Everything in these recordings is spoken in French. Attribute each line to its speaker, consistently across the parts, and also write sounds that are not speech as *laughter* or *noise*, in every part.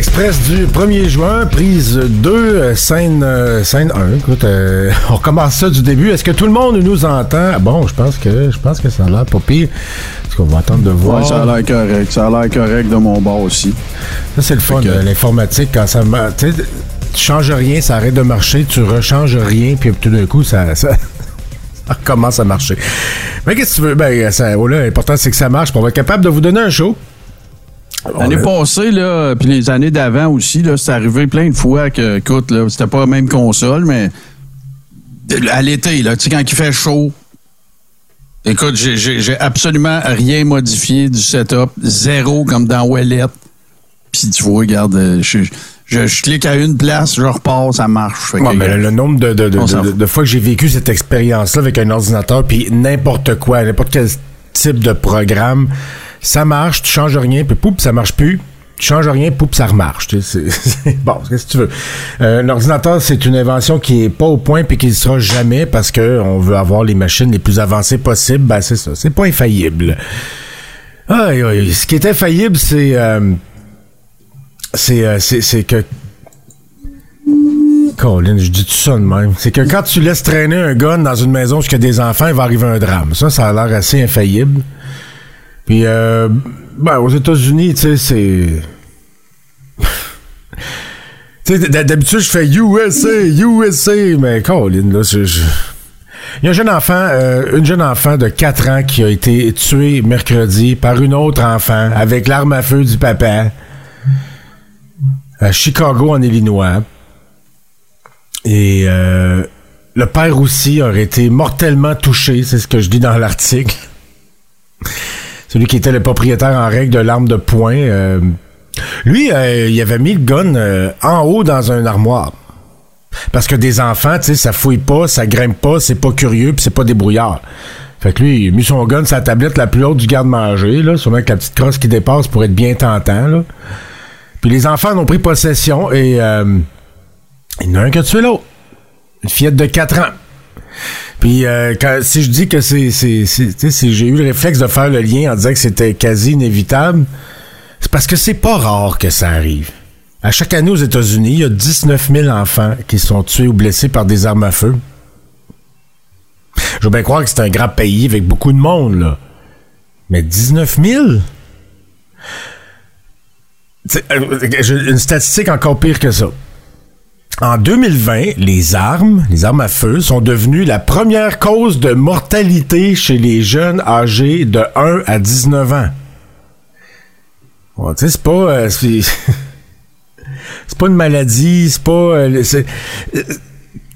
Speaker 1: L'Express du 1er juin, prise 2, euh, scène, euh, scène 1. Écoute, euh, *laughs* on recommence ça du début. Est-ce que tout le monde nous entend? Bon, je pense que je pense que ça a l'air pas pire. Est-ce qu'on va attendre de voir?
Speaker 2: Ouais, ça a l'air correct. Ça a l'air correct de mon bord aussi.
Speaker 1: Ça, c'est le fun,
Speaker 2: que-
Speaker 1: de l'informatique, quand ça tu changes rien, ça arrête de marcher, tu rechanges rien, puis tout d'un coup, ça, *laughs* ça, recommence à marcher. Mais qu'est-ce que tu veux? Ben, ça, voilà, l'important, c'est que ça marche, on va être capable de vous donner un show.
Speaker 2: L'année
Speaker 1: On a-
Speaker 2: passée, là, puis les années d'avant aussi, là, c'est arrivé plein de fois que, écoute, là, c'était pas la même console, mais à l'été, là, tu sais, quand il fait chaud, écoute, j'ai- j'ai j'ai absolument rien modifié du setup, zéro comme dans Wallet. Puis tu vois, regarde, euh, je, je, je clique à une place, je repars, ça marche.
Speaker 1: Ouais, mais le, le nombre de, de fois que j'ai vécu cette expérience-là avec un ordinateur, puis n'importe quoi, n'importe quel type de programme, ça marche, tu changes rien, puis poup, ça marche plus. Tu changes rien, poup, ça remarche. tu sais, *laughs* bon, qu'est-ce que tu veux? Euh, un ordinateur, c'est une invention qui est pas au point puis qui ne sera jamais parce que on veut avoir les machines les plus avancées possibles. Ben, c'est ça. C'est pas infaillible. Aïe. Ce qui est infaillible, c'est... euh, euh, c'est, c'est que Colin, je dis tout ça de même. C'est que quand tu laisses traîner un gun dans une maison où il y a des enfants, il va arriver un drame. Ça, ça a l'air assez infaillible. Puis, euh, ben, aux États-Unis, tu sais, c'est. *laughs* tu sais, d'habitude, je fais USA, USA, mais Colin, là, Il y a un jeune enfant, euh, une jeune enfant de 4 ans qui a été tuée mercredi par une autre enfant avec l'arme à feu du papa à Chicago, en Illinois. Et euh, le père aussi aurait été mortellement touché, c'est ce que je dis dans l'article. Celui qui était le propriétaire en règle de l'arme de poing. euh, lui, euh, il avait mis le gun euh, en haut dans un armoire. Parce que des enfants, tu sais, ça fouille pas, ça grimpe pas, c'est pas curieux, puis c'est pas débrouillard. Fait que lui, il a mis son gun la tablette la plus haute du garde-manger, là, sûrement avec la petite crosse qui dépasse pour être bien tentant, là. Puis les enfants en ont pris possession et il y en a un qui a tué l'autre. Une fillette de 4 ans. Puis euh, si je dis que c'est, c'est, j'ai eu le réflexe de faire le lien en disant que c'était quasi inévitable, c'est parce que c'est pas rare que ça arrive. À chaque année aux États-Unis, il y a 19 000 enfants qui sont tués ou blessés par des armes à feu. Je veux bien croire que c'est un grand pays avec beaucoup de monde, là. Mais 19 000? T'sais, euh, une statistique encore pire que ça. En 2020, les armes, les armes à feu, sont devenues la première cause de mortalité chez les jeunes âgés de 1 à 19 ans. Bon, tu sais, c'est pas... euh, *laughs* c'est pas une maladie, c'est pas... euh, c'est, euh,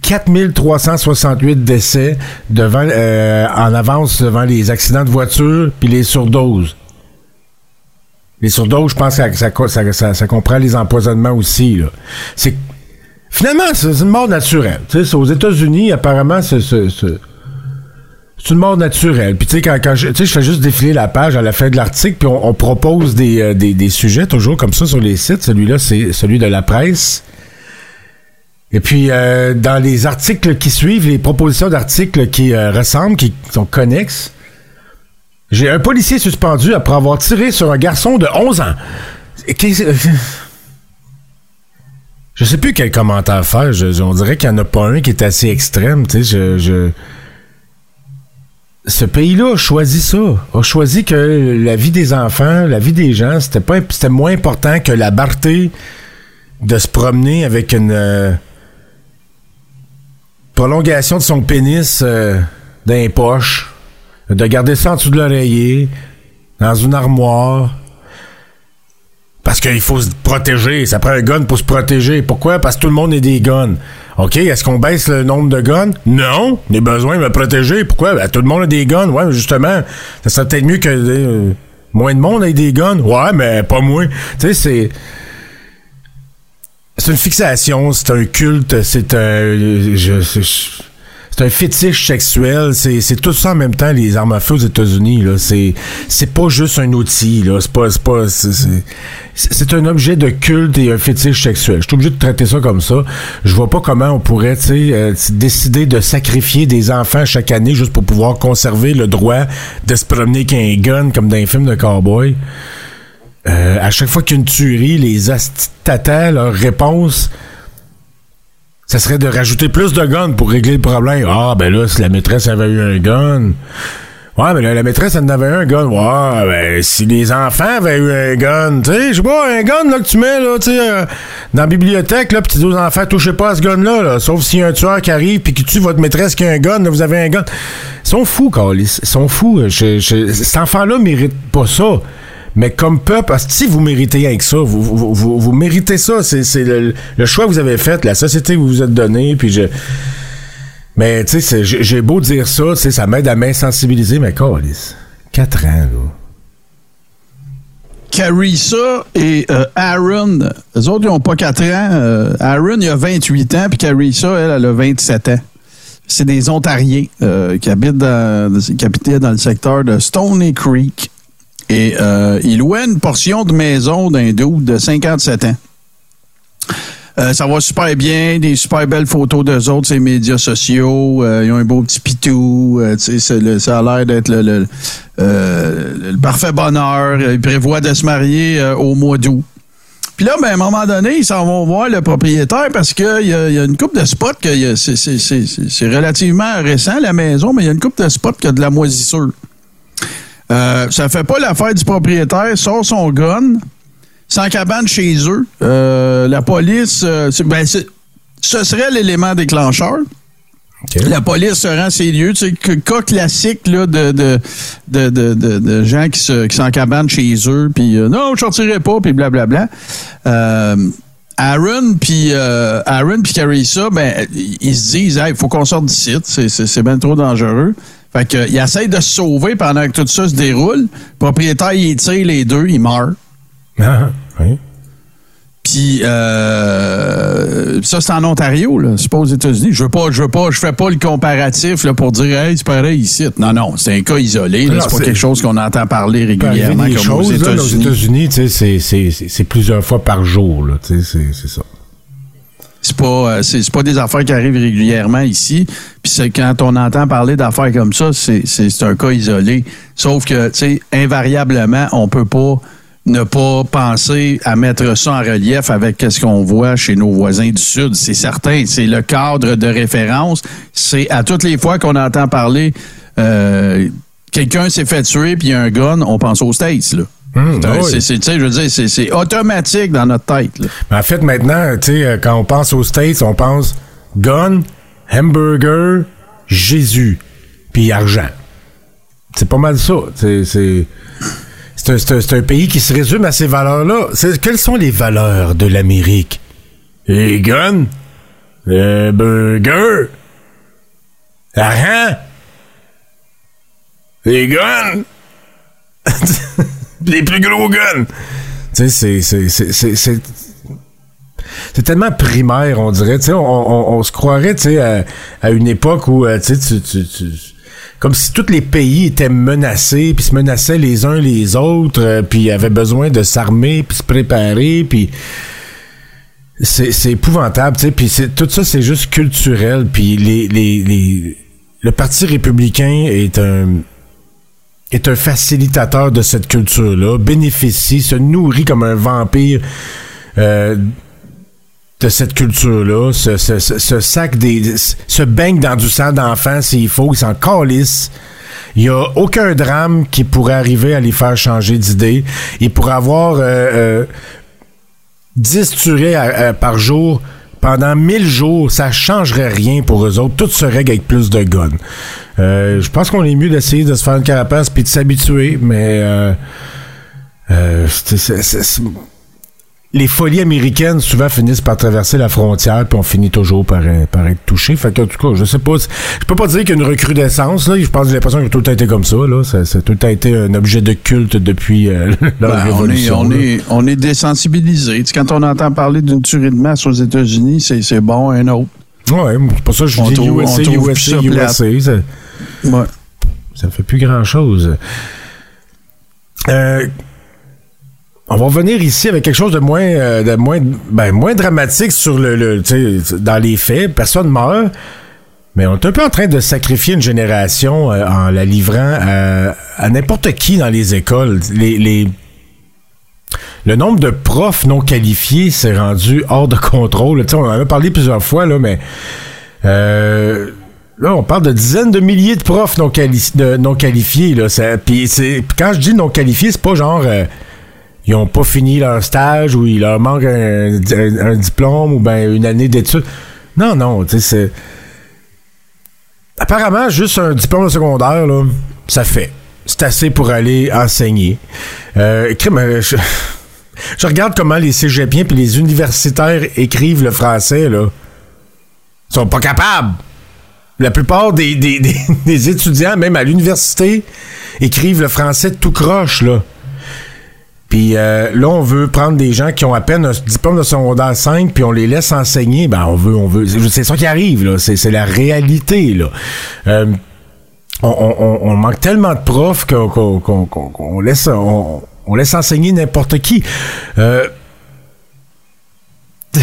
Speaker 1: 4368 décès devant, euh, en avance devant les accidents de voiture puis les surdoses. Les surdoses, je pense que ça, ça, ça, ça- comprend les empoisonnements aussi. C'est finalement c'est une mort naturelle. Aux États-Unis, apparemment, c'est une mort naturelle. Puis tu sais, quand, quand je, je fais juste défiler la page à la fin de l'article, puis on, propose des, euh, des, des sujets toujours comme ça sur les sites. Celui-là, c'est celui de la presse. Et puis, euh, dans les articles qui suivent, les propositions d'articles qui euh, ressemblent, qui sont connexes, j'ai un policier suspendu après avoir tiré sur un garçon de 11 ans. Et Je sais plus quel commentaire faire. Je- on dirait qu'il n'y en a pas un qui est assez extrême. Tu sais, je, je- Ce pays-là a choisi ça. A choisi que la vie des enfants, la vie des gens, c'était pas, c'était moins important que la barté de se promener avec une euh, prolongation de son pénis euh, dans les poches, de garder ça en dessous de l'oreiller, dans une armoire. Parce qu'il faut se protéger. Ça prend un gun pour se protéger. Pourquoi? Parce que tout le monde a des guns. OK, est-ce qu'on baisse le nombre de guns? Non. On a besoin de me protéger. Pourquoi? Ben, tout le monde a des guns. Ouais, justement, ça serait peut-être mieux que euh, moins de monde ait des guns. Ouais, mais pas moins. Tu sais, c'est. C'est une fixation, c'est un culte, c'est un. je- c'est un fétiche sexuel, c'est tout ça en même temps, les armes à feu aux États-Unis. C'est pas juste un outil. C'est pas. C'est pas. c'est- un objet de culte et un fétiche sexuel. Je suis obligé de traiter ça comme ça. Je vois pas comment on pourrait, euh, décider de sacrifier des enfants chaque année juste pour pouvoir conserver le droit de se promener avec un gun comme dans les films de cowboy. euh, à chaque fois qu'il tuerie, les astitatans, leur réponse, ça serait de rajouter plus de guns pour régler le problème. Ah, ben là, si la maîtresse avait eu un gun. Ouais, mais la maîtresse, elle en avait un gun. Ouais, ben, si les enfants avaient eu un gun, tu sais, je sais pas, un gun, là, que tu mets, là, tu sais, euh, dans la bibliothèque, là, pis tu dis aux enfants, touchez pas à ce gun-là, là, sauf s'il y a un tueur qui arrive puis qui tue votre maîtresse qui a un gun, là, vous avez un gun. Ils sont fous, Carlis. Ils sont fous. Cet enfant-là mérite pas ça. Mais comme peuple, si vous méritez rien que ça, vous, vous, vous, vous méritez ça. C'est le, le, choix que vous avez fait, la société que vous vous êtes donnée, puis je... Mais, tu sais, j'ai beau dire ça, ça m'aide à m'insensibiliser, mais Carlis, 4 ans, là.
Speaker 2: Carissa et euh, Aaron, les autres, ils n'ont pas 4 ans. Euh, Aaron, il a 28 ans, puis Carissa, elle, elle a 27 ans. C'est des Ontariens euh, qui habitent dans, qui habitaient dans le secteur de Stony Creek. Et euh, il louait une portion de maison d'un doute de 57 ans. Euh, ça va super bien, des super belles photos d'eux autres, ces médias sociaux. Euh, ils ont un beau petit pitou. Ça a l'air d'être le, parfait bonheur. Ils prévoient de se marier au mois d'août. Puis là, ben, à un moment donné, ils s'en vont voir le propriétaire parce qu'il y, y, a une coupe de spots que c'est relativement récent, la maison, mais il y a une coupe de spots qui a de la moisissure. Euh, ça fait pas l'affaire du propriétaire, sort son gun, sans cabane chez eux. Euh, la police, euh, ben, ce serait l'élément déclencheur. La police se rend à ces lieux. C'est sais, cas classique là, de, de, de, de, de gens qui se qui s'encabanent chez eux, puis euh, non, je sortirai pas, puis blablabla. Euh, Aaron puis euh, Aaron puis Carissa, ben ils se disent, il faut qu'on sorte d'ici, c'est bien trop dangereux. Fait que, il essaie de se sauver pendant que tout ça se déroule. Le propriétaire, il tire les deux, il meurt.
Speaker 1: Ah, oui.
Speaker 2: Puis euh, ça, c'est en Ontario, là. C'est pas aux États-Unis. Je veux pas, je veux pas, je fais pas le comparatif là, pour dire Hey, c'est pareil ici. Non, non, c'est un cas isolé. C'est pas quelque chose qu'on entend parler régulièrement comme
Speaker 1: choses,
Speaker 2: aux États-Unis.
Speaker 1: aux États-Unis, c'est plusieurs fois par jour. C'est ça.
Speaker 2: C'est pas, euh, c'est pas des affaires qui arrivent régulièrement ici. Puis c'est quand on entend parler d'affaires comme ça, c'est un cas isolé. Sauf que, tu sais, invariablement, on peut pas ne pas penser à mettre ça en relief avec ce qu'on voit chez nos voisins du Sud. C'est certain. C'est le cadre de référence. C'est à toutes les fois qu'on entend parler euh, quelqu'un s'est fait tuer puis il y a un gun, on pense aux States, là.
Speaker 1: Hum,
Speaker 2: c'est, je veux dire, c'est, automatique dans notre tête.
Speaker 1: en fait, maintenant, euh, quand on pense aux States, on pense gun, hamburger, Jésus, puis argent. C'est pas mal ça. C'est, un, pays qui se résume à ces valeurs-là. quelles sont les valeurs de l'Amérique? Les guns, les burgers, l'argent, les guns. *laughs* les plus gros guns. Tu sais, c'est c'est tellement primaire, on dirait. Tu sais, on, se croirait, tu sais, à, une époque où, euh, tu sais, tu, comme si tous les pays étaient menacés, puis se menaçaient les uns les autres, euh, puis avaient besoin de s'armer, puis se préparer, puis c'est épouvantable, tu sais. Puis tout ça, c'est juste culturel. Puis les, les, les, le Parti républicain est un est un facilitateur de cette culture-là, bénéficie, se nourrit comme un vampire euh, de cette culture-là, se, sac se baigne dans du sang d'enfant s'il faut, il s'en calisse. Il n'y a aucun drame qui pourrait arriver à les faire changer d'idée. Il pourrait avoir euh, 10 euh, tueries par jour pendant 1000 jours, ça changerait rien pour eux autres. Tout se règle avec plus de guns. Euh, je pense qu'on est mieux d'essayer de se faire une carapace puis de s'habituer, mais euh, euh, les folies américaines souvent finissent par traverser la frontière puis on finit toujours par, par être touché. Fait que, en tout cas, je sais pas. Je peux pas dire qu'il y a une recrudescence. Là. Je pense que l'impression que tout a été comme ça. Là. Ça, ça, a tout a été un objet de culte depuis *laughs* la ben, révolution.
Speaker 2: On est, on est, on est désensibilisé. quand on entend parler d'une tuerie de masse aux États-Unis, c'est bon un autre.
Speaker 1: Ouais, c'est pour ça que je dis USA, USA, USA. Ça, ouais. ça ne fait plus grand-chose. Euh, on va revenir ici avec quelque chose de moins, euh, de moins, ben, moins dramatique sur le, le dans les faits. Personne meurt, mais on est un peu en train de sacrifier une génération euh, en la livrant à, n'importe qui dans les écoles. Les, les, le nombre de profs non qualifiés s'est rendu hors de contrôle. on en a parlé plusieurs fois, là, mais euh, là, on parle de dizaines de milliers de profs non, qualifiés. Là, puis quand je dis non qualifiés, c'est pas genre euh, ils n'ont pas fini leur stage ou il leur manque un, diplôme ou ben une année d'études. Non, non, tu sais, c'est. Apparemment, juste un diplôme secondaire, là, ça fait. C'est assez pour aller enseigner. Euh, je, *laughs* je, regarde comment les cégepiens puis les universitaires écrivent le français, là. Ils sont pas capables. La plupart des, des *laughs* étudiants, même à l'université, écrivent le français tout croche, là. Puis euh, là, on veut prendre des gens qui ont à peine un diplôme de secondaire 5, puis on les laisse enseigner. Ben, on veut, on veut. C'est ça qui arrive, là. C'est la réalité, là. Euh, on, manque tellement de profs qu'on laisse, on, laisse enseigner n'importe qui. Euh... *laughs*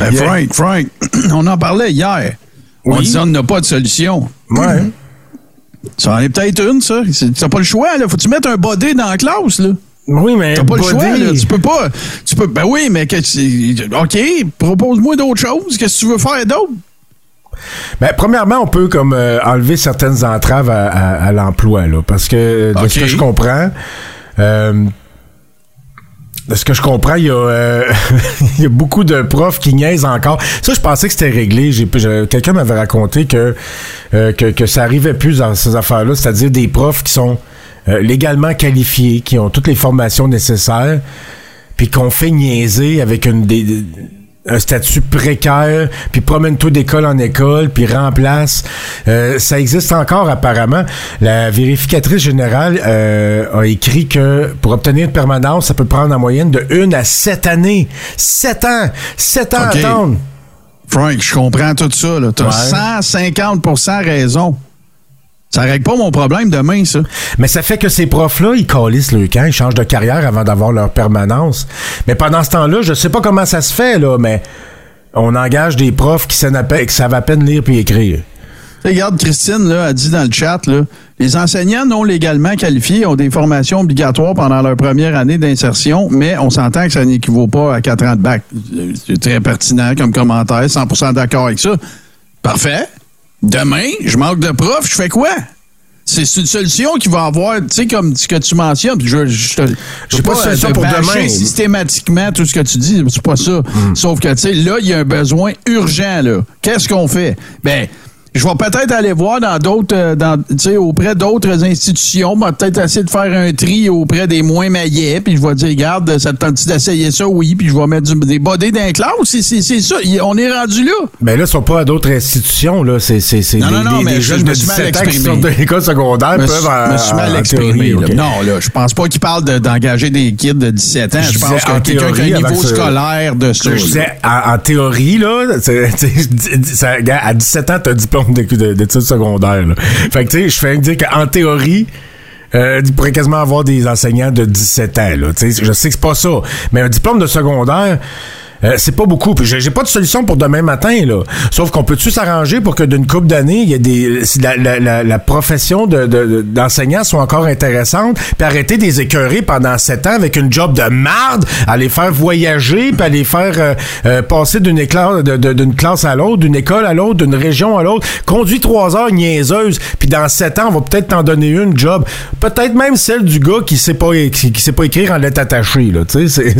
Speaker 2: Ben, Frank, Frank, *clears throat* on en parlait hier. On dit on n'a pas de solution.
Speaker 1: Ouais.
Speaker 2: Ça en est peut-être une, ça. T'as pas le choix, là. Faut-tu mettre un body dans la classe, là?
Speaker 1: Oui, mais.
Speaker 2: T'as pas le choix, là. Tu peux pas. Tu peux. Ben oui, mais. OK, propose-moi d'autres choses. Qu'est-ce que tu veux faire d'autre?
Speaker 1: Ben, premièrement, on peut comme euh, enlever certaines entraves à, l'emploi, là. Parce que de ce que je comprends. Euh, de ce que je comprends, il y, a, euh, *laughs* il y a beaucoup de profs qui niaisent encore. Ça, je pensais que c'était réglé. J'ai, quelqu'un m'avait raconté que, que, que ça arrivait plus dans ces affaires-là, c'est-à-dire des profs qui sont euh, légalement qualifiés, qui ont toutes les formations nécessaires, puis qu'on fait niaiser avec une un statut précaire, puis promène-toi d'école en école, puis remplace. Euh, ça existe encore apparemment. La vérificatrice générale euh, a écrit que pour obtenir une permanence, ça peut prendre en moyenne de une à sept années. Sept ans! Sept ans à attendre!
Speaker 2: Frank, je comprends tout ça. Tu as 150% raison. Ça règle pas mon problème demain, ça.
Speaker 1: Mais ça fait que ces profs-là, ils calissent le camp, ils changent de carrière avant d'avoir leur permanence. Mais pendant ce temps-là, je sais pas comment ça se fait, là, mais on engage des profs qui savent à peine lire puis écrire.
Speaker 2: Regarde, Christine là, a dit dans le chat, là, les enseignants non légalement qualifiés ont des formations obligatoires pendant leur première année d'insertion, mais on s'entend que ça n'équivaut pas à quatre ans de bac. C'est très pertinent comme commentaire, 100% d'accord avec ça. Parfait. Demain, je manque de profs, je fais quoi? C'est une solution qui va avoir, tu sais, comme ce que tu mentionnes. Je, je,
Speaker 1: je pas, de pour demain.
Speaker 2: systématiquement tout ce que tu dis, c'est pas ça. Hmm. Sauf que, tu sais, là, il y a un besoin urgent, là. Qu'est-ce qu'on fait? Ben, je vais peut-être aller voir dans d'autres, euh, dans, auprès d'autres institutions, je peut-être essayer de faire un tri auprès des moins maillets, puis je vais dire, regarde, ça te tente d'essayer ça, oui, puis je vais mettre des bodés dans les classes, c'est, c'est, ça, on est rendu là.
Speaker 1: Mais ben là, ce sont pas à d'autres institutions, là, c'est, c'est, c'est
Speaker 2: non, des, non, non, mais jeunes de 17 ans qui sortent de
Speaker 1: l'école secondaire
Speaker 2: me peuvent en, me suis mal exprimé, Non, là, je pense pas qu'ils parlent d'engager des kids de 17 ans, je, pense que quelqu'un qui a un niveau scolaire de ça.
Speaker 1: Je disais, en, théorie, là, *laughs* à 17 ans, tu as un diplôme *laughs* d'études secondaires. Fait que, tu sais, je fais dire qu'en théorie, euh, il pourrait quasiment avoir des enseignants de 17 ans. Là, je sais que c'est pas ça. Mais un diplôme de secondaire, euh, c'est pas beaucoup. Puis j'ai pas de solution pour demain matin, là. Sauf qu'on peut-tu s'arranger pour que d'une couple d'années, il y ait des. La, la, la, la profession d'enseignant de, soit encore intéressante, puis arrêter des écœurer pendant sept ans avec une job de marde, à les faire voyager, puis les faire euh, euh, passer d'une d'une classe à l'autre, d'une école à l'autre, d'une région à l'autre. Conduis trois heures niaiseuse, puis dans sept ans, on va peut-être t'en donner une job. Peut-être même celle du gars qui sait pas qui, sait pas écrire en lettres attachées, là. Tu sais, c'est.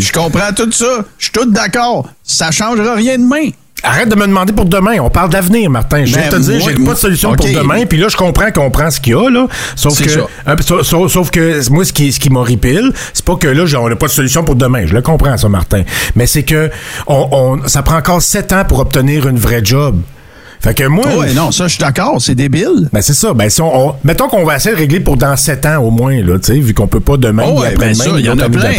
Speaker 2: Je comprends tout ça tout d'accord. Ça changera rien demain.
Speaker 1: Arrête de me demander pour demain. On parle d'avenir, Martin. Je viens de te dire, j'ai pas de solution pour demain. Puis là, je comprends qu'on prend ce qu'il y a, là. Sauf que, euh, sauf, que moi, ce qui, ce qui m'horripile, c'est pas que là, on n'a pas de solution pour demain. Je le comprends, ça, Martin. Mais c'est que on, ça prend encore sept ans pour obtenir une vraie job. Fait que moi.
Speaker 2: Ouais, non, ça, je suis d'accord, c'est débile.
Speaker 1: Ben, c'est ça. Ben, si on, mettons qu'on va essayer de régler pour dans 7 ans au moins, là, tu sais, vu qu'on peut pas demain
Speaker 2: oh, ouais, après ben il y en a plein.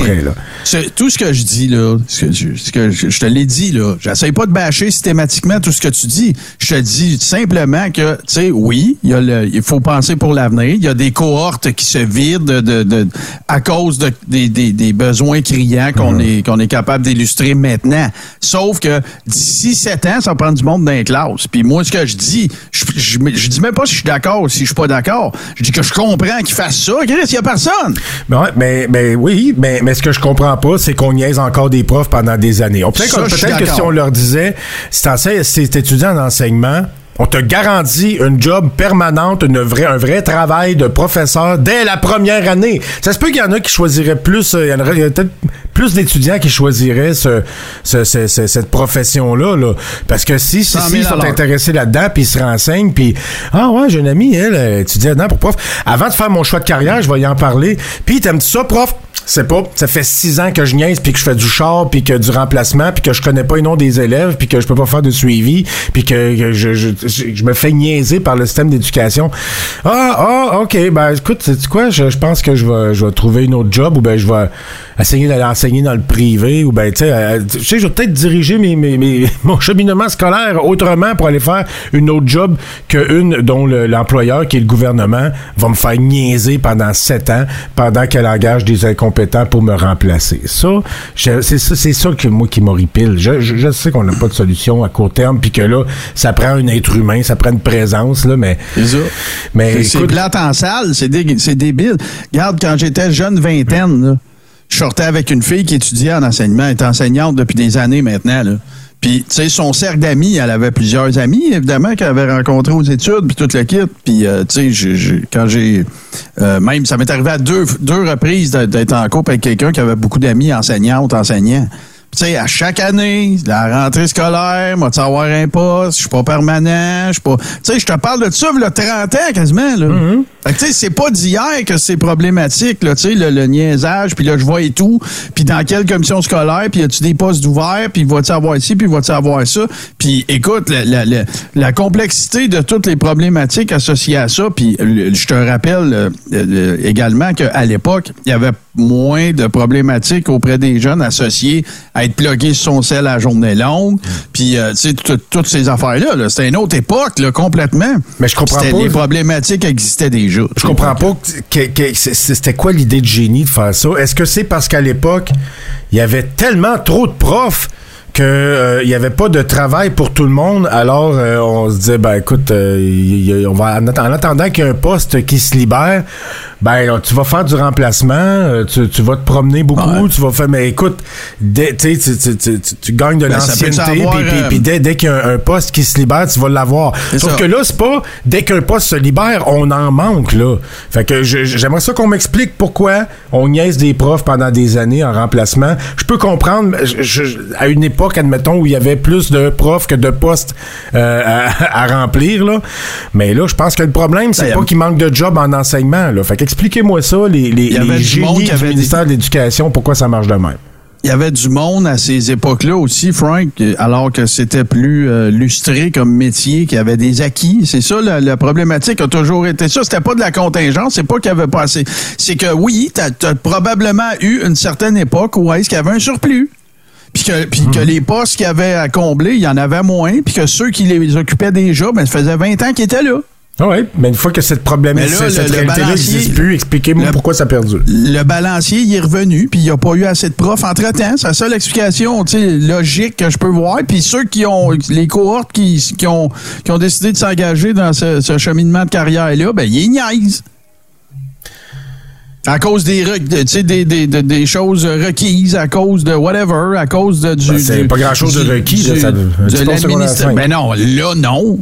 Speaker 2: Tout ce que je dis, là, ce que, je, ce que je, te l'ai dit, là, j'essaye pas de bâcher systématiquement tout ce que tu dis. Je te dis simplement que, tu sais, oui, il, y a le, il faut penser pour l'avenir. Il y a des cohortes qui se vident de, de, à cause de, des, des, des besoins criants qu'on mhm. est, qu'on est capable d'illustrer maintenant. Sauf que d'ici 7 ans, ça prend du monde dans les classes. Puis moi, ce que je dis, je, je, je dis même pas si je suis d'accord ou si je suis pas d'accord. Je dis que je comprends qu'il fasse ça. Chris, il y a personne.
Speaker 1: Ben ouais, mais, mais oui, mais, mais ce que je comprends pas, c'est qu'on niaise encore des profs pendant des années. Peut-être que, si on leur disait, si t'es étudiant en enseignement, on te garantit une job permanente, une vraie, un vrai travail de professeur dès la première année. Ça se peut qu'il y en a qui choisiraient plus, euh, il y en a peut-être plus d'étudiants qui choisiraient ce, ce- ce- ce- cette profession-là. Là. Parce que si, si,
Speaker 2: 100 000
Speaker 1: s'ils
Speaker 2: à
Speaker 1: sont intéressés là-dedans, puis ils se renseignent, puis ah ouais, j'ai une amie, elle, étudie là-dedans pour prof. Avant de faire mon choix de carrière, je vais y en parler. Puis t'aimes ça, prof? C'est pas, ça fait six ans que je niaise, puis que je fais du char, puis que du remplacement, puis que je connais pas les noms des élèves, puis que je peux pas faire de suivi, puis que, je, je, je- me fais niaiser par le système d'éducation. Ah, ah, ok, ben écoute, sais quoi, je, je pense que je vais, je vais trouver une autre job, ou ben je vais essayer d'aller enseigner dans le privé, ou ben tu sais, euh, je vais peut-être diriger mes, mes, mes- *laughs* mon cheminement scolaire autrement pour aller faire une autre job qu'une dont le- l'employeur, qui est le gouvernement, va me faire niaiser pendant sept ans, pendant qu'elle engage des incompétents pour me remplacer. Ça, c'est ça, c'est ça que moi qui m'horripile. Je, je, je sais qu'on n'a pas de solution à court terme, puis que là, ça prend un être humain, ça prend une présence, là, mais.
Speaker 2: C'est ça.
Speaker 1: Mais
Speaker 2: C'est- plate en salle, c'est dé- c'est débile. Regarde, quand j'étais jeune vingtaine, là, je sortais avec une fille qui étudiait en enseignement, elle est enseignante depuis des années maintenant. Là. Puis, tu sais, son cercle d'amis, elle avait plusieurs amis, évidemment, qu'elle avait rencontrés aux études, puis tout le kit. Puis, euh, tu sais, quand j'ai... euh, même, ça m'est arrivé à deux, deux reprises d'être- en couple avec quelqu'un qui avait beaucoup d'amis enseignantes, enseignants. Tu sais, à chaque année, la rentrée scolaire, moi, tu avoir un poste, je suis pas permanent, je suis pas. Tu sais, je te parle de ça, le 30 ans quasiment, là. Fait que, tu sais, c'est pas d'hier que c'est problématique, là, tu sais, le, le niaisage, puis là, je vois et tout, puis dans quelle commission scolaire, puis y a-tu des postes ouverts, puis va-tu avoir ici, puis va-tu avoir ça? Puis, écoute, la, la, la, la complexité de toutes les problématiques associées à ça, puis je te rappelle euh, euh, également qu'à l'époque, il y avait moins de problématiques auprès des jeunes associés à être plugués sur son sel à la journée longue, puis, euh, tu sais, tout- toutes ces affaires-là, là, c'était une autre époque, là, complètement.
Speaker 1: Mais je comprends pas.
Speaker 2: Les problématiques existaient déjà.
Speaker 1: Je comprends pas que- c'était quoi l'idée de génie de faire ça? Est-ce que c'est parce qu'à l'époque, il y avait tellement trop de profs qu'il n'y avait pas de travail pour tout le monde, alors euh, on se disait, ben écoute, euh, y on va, en attendant qu'il y ait un poste qui se libère, ben tu vas faire du remplacement, euh, tu, tu vas te promener beaucoup,
Speaker 2: Ouais.
Speaker 1: tu vas faire, mais écoute, dès- tu, tu, tu- gagnes de
Speaker 2: Ben,
Speaker 1: l'ancienneté, puis-
Speaker 2: euh,
Speaker 1: puis dès, dès qu'il y a un, un poste qui se libère, tu vas l'avoir. Sauf
Speaker 2: ça.
Speaker 1: que là, c'est pas dès qu'un poste se libère, on en manque, là. Fait que j'aimerais ça qu'on m'explique pourquoi on niaise des profs pendant des années en remplacement. Je peux comprendre, je- je- à une époque, admettons, où il y avait plus de profs que de postes euh, à, à remplir, là. Mais là, je pense que le problème, c'est
Speaker 2: Ben,
Speaker 1: pas qu'il manque de job en enseignement, là. Fait qu'expliquez-moi ça, les, les, les génies
Speaker 2: qui
Speaker 1: du
Speaker 2: avait
Speaker 1: ministère de l'Éducation, pourquoi ça marche de même?
Speaker 2: Il y avait du monde à ces époques-là aussi, Frank, alors que c'était plus euh, lustré comme métier, qu'il y avait des acquis. C'est ça, la, la problématique a toujours été ça. C'était pas de la contingence, c'est pas qu'il y avait pas assez. C'est que oui, t'as as probablement eu une certaine époque où est-ce qu'il y avait un surplus. Puis que, que les postes qu'il y avait à combler, il y en avait moins, puis que ceux qui les occupaient déjà, ben, ça faisait 20 ans qu'ils étaient là.
Speaker 1: Ah oui, mais une fois que cette problème,
Speaker 2: Mais là,
Speaker 1: cette réalité-là n'existe plus, expliquez-moi pourquoi ça a perdu.
Speaker 2: le balancier, il est revenu, puis il n'y a pas eu assez de profs entre-temps. C'est la seule explication logique que je peux voir. Puis ceux qui ont, les cohortes qui, qui, ont, qui ont décidé de s'engager dans ce, ce cheminement de carrière-là, ben, ils niaisent. À cause des, de- des, des, des- choses requises, à cause de whatever, à cause de, du.
Speaker 1: Ben, c'est pas grand-chose de
Speaker 2: du-
Speaker 1: requis, là, ça-
Speaker 2: de l'administra-
Speaker 1: cinq.
Speaker 2: Ben non, là, non.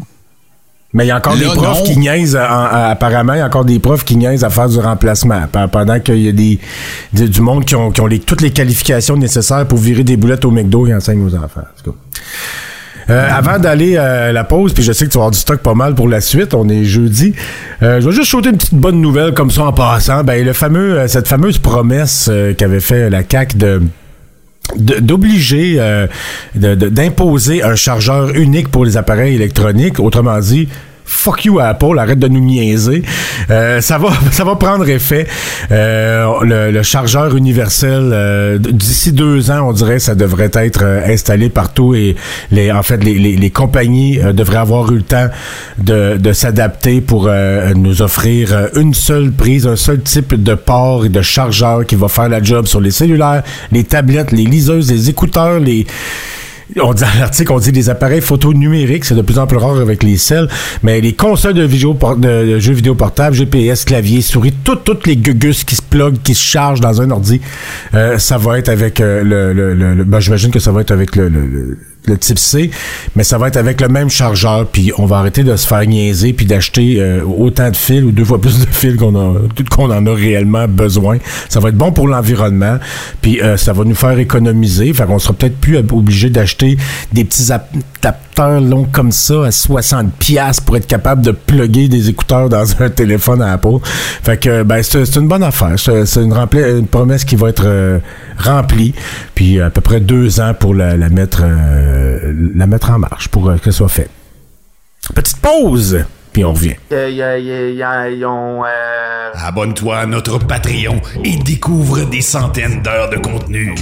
Speaker 1: Mais il y a encore
Speaker 2: Là,
Speaker 1: des profs
Speaker 2: non.
Speaker 1: qui niaisent, en- en- apparemment, il y a encore des profs qui niaisent à faire du remplacement. pe- Pendant qu'il y a des, du, du monde qui ont, qui ont les, toutes les qualifications nécessaires pour virer des boulettes au McDo et enseignent aux enfants. En tout cas. Euh, avant d'aller à la pause, puis je sais que tu vas avoir du stock pas mal pour la suite, on est jeudi. euh, je vais juste sauter une petite bonne nouvelle comme ça en passant. Ben, le fameux, euh, cette fameuse promesse euh, qu'avait fait la CAC de- d'obliger euh, d'imposer un chargeur unique pour les appareils électroniques. Autrement dit Fuck you Apple, arrête de nous niaiser. Euh, ça va, *laughs* ça va prendre effet. Euh, le, le chargeur universel euh, d'ici deux ans, on dirait, ça devrait être euh, installé partout et les, en fait, les, les, les compagnies euh, devraient avoir eu le temps de, de s'adapter pour euh, nous offrir une seule prise, un seul type de port et de chargeur qui va faire la job sur les cellulaires, les tablettes, les liseuses, les écouteurs, les on dit dans l'article, on dit les appareils photo numériques, c'est de plus en plus rare avec les celles, mais les consoles de, jeux vidéo portables, GPS, clavier, souris, toutes toutes les gugus qui se plug, qui se chargent dans un ordi, euh, ça va être avec euh, le, le, le, ben, j'imagine que ça va être avec le, le type C, mais ça va être avec le même chargeur, puis on va arrêter de se faire niaiser puis d'acheter euh, autant de fils ou deux fois plus de fils qu'on a qu'on en a réellement besoin. Ça va être bon pour l'environnement, puis euh, ça va nous faire économiser. Fait qu'on sera peut-être plus obligé d'acheter des petits adapteurs longs comme ça à 60 pièces pour être capable de plugger des écouteurs dans un téléphone à Apple. Fait que ben c'est une bonne affaire. C'est une, une promesse qui va être euh, remplie, puis à peu près deux ans pour la, la mettre euh, la mettre en marche pour euh, que ce soit fait. Petite pause, puis on revient.
Speaker 3: Abonne-toi à notre Patreon et découvre des centaines d'heures de contenu.